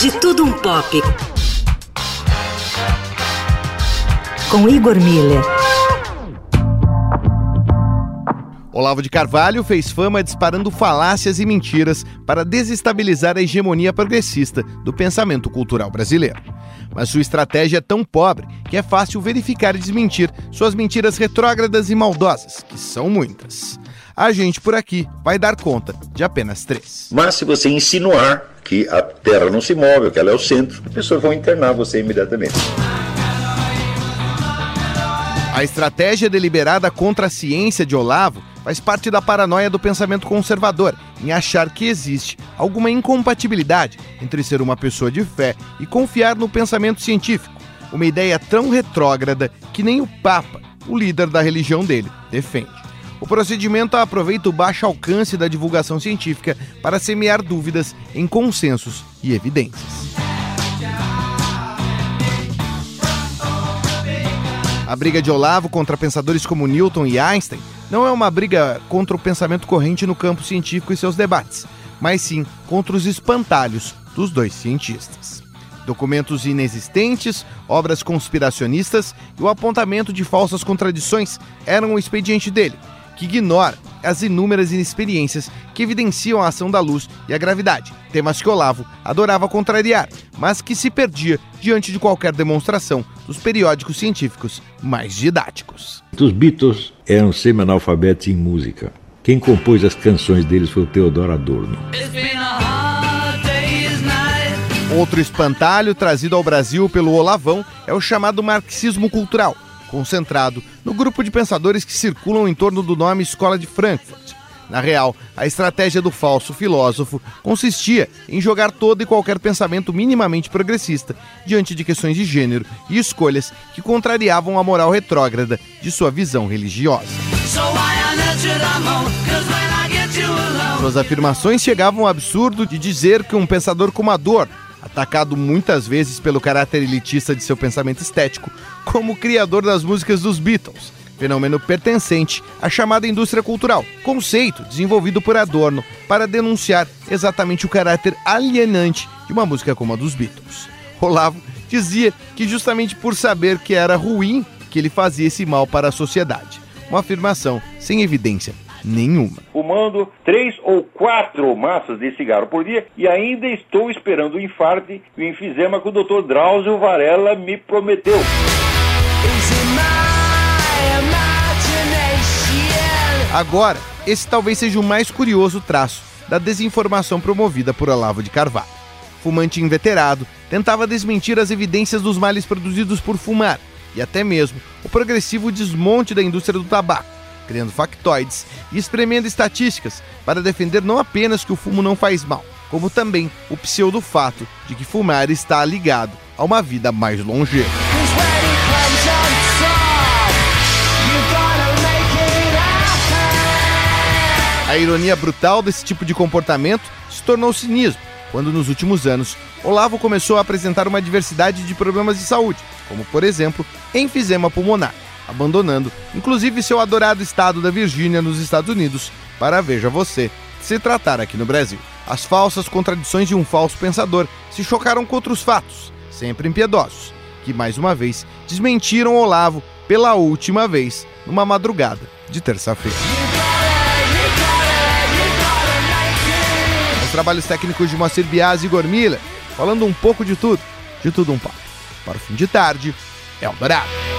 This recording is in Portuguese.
De Tudo Um Pop. Com Igor Miller. Olavo de Carvalho fez fama disparando falácias e mentiras para desestabilizar a hegemonia progressista do pensamento cultural brasileiro. Mas sua estratégia é tão pobre que é fácil verificar e desmentir suas mentiras retrógradas e maldosas, que são muitas. A gente por aqui vai dar conta de apenas três. Mas se você insinuar que a Terra não se move, que ela é o centro, as pessoas vão internar você imediatamente. A estratégia deliberada contra a ciência de Olavo faz parte da paranoia do pensamento conservador em achar que existe alguma incompatibilidade entre ser uma pessoa de fé e confiar no pensamento científico, uma ideia tão retrógrada que nem o Papa, o líder da religião dele, defende. O procedimento aproveita o baixo alcance da divulgação científica para semear dúvidas em consensos e evidências. A briga de Olavo contra pensadores como Newton e Einstein não é uma briga contra o pensamento corrente no campo científico e seus debates, mas sim contra os espantalhos dos dois cientistas. Documentos inexistentes, obras conspiracionistas e o apontamento de falsas contradições eram o expediente dele, que ignora as inúmeras inexperiências que evidenciam a ação da luz e a gravidade, temas que Olavo adorava contrariar, mas que se perdia diante de qualquer demonstração dos periódicos científicos mais didáticos. Os Beatles eram semi-analfabetos em música. Quem compôs as canções deles foi o Theodor Adorno. Outro espantalho trazido ao Brasil pelo Olavão é o chamado marxismo cultural concentrado no grupo de pensadores que circulam em torno do nome Escola de Frankfurt. Na real, a estratégia do falso filósofo consistia em jogar todo e qualquer pensamento minimamente progressista diante de questões de gênero e escolhas que contrariavam a moral retrógrada de sua visão religiosa. Suas afirmações chegavam ao absurdo de dizer que um pensador como Adorno atacado muitas vezes pelo caráter elitista de seu pensamento estético, como criador das músicas dos Beatles, fenômeno pertencente à chamada indústria cultural, conceito desenvolvido por Adorno para denunciar exatamente o caráter alienante de uma música como a dos Beatles. Olavo dizia que justamente por saber que era ruim que ele fazia esse mal para a sociedade. Uma afirmação sem evidência nenhuma. Fumando três ou quatro maços de cigarro por dia e ainda estou esperando o infarto e o enfisema que o Dr. Drauzio Varela me prometeu. Agora, esse talvez seja o mais curioso traço da desinformação promovida por Olavo de Carvalho. Fumante inveterado, tentava desmentir as evidências dos males produzidos por fumar e até mesmo o progressivo desmonte da indústria do tabaco criando factoides e espremendo estatísticas para defender não apenas que o fumo não faz mal, como também o pseudo fato de que fumar está ligado a uma vida mais longeva. A ironia brutal desse tipo de comportamento se tornou cinismo, quando nos últimos anos Olavo começou a apresentar uma diversidade de problemas de saúde, como por exemplo enfisema pulmonar abandonando inclusive seu adorado estado da Virgínia nos Estados Unidos para, veja você, se tratar aqui no Brasil. As falsas contradições de um falso pensador se chocaram contra os fatos, sempre impiedosos, que mais uma vez desmentiram Olavo pela última vez numa madrugada de terça-feira. Os trabalhos técnicos de Moacir Bias e Igor Miller, falando um pouco de tudo, de tudo um pouco. Para o fim de tarde, Eldorado.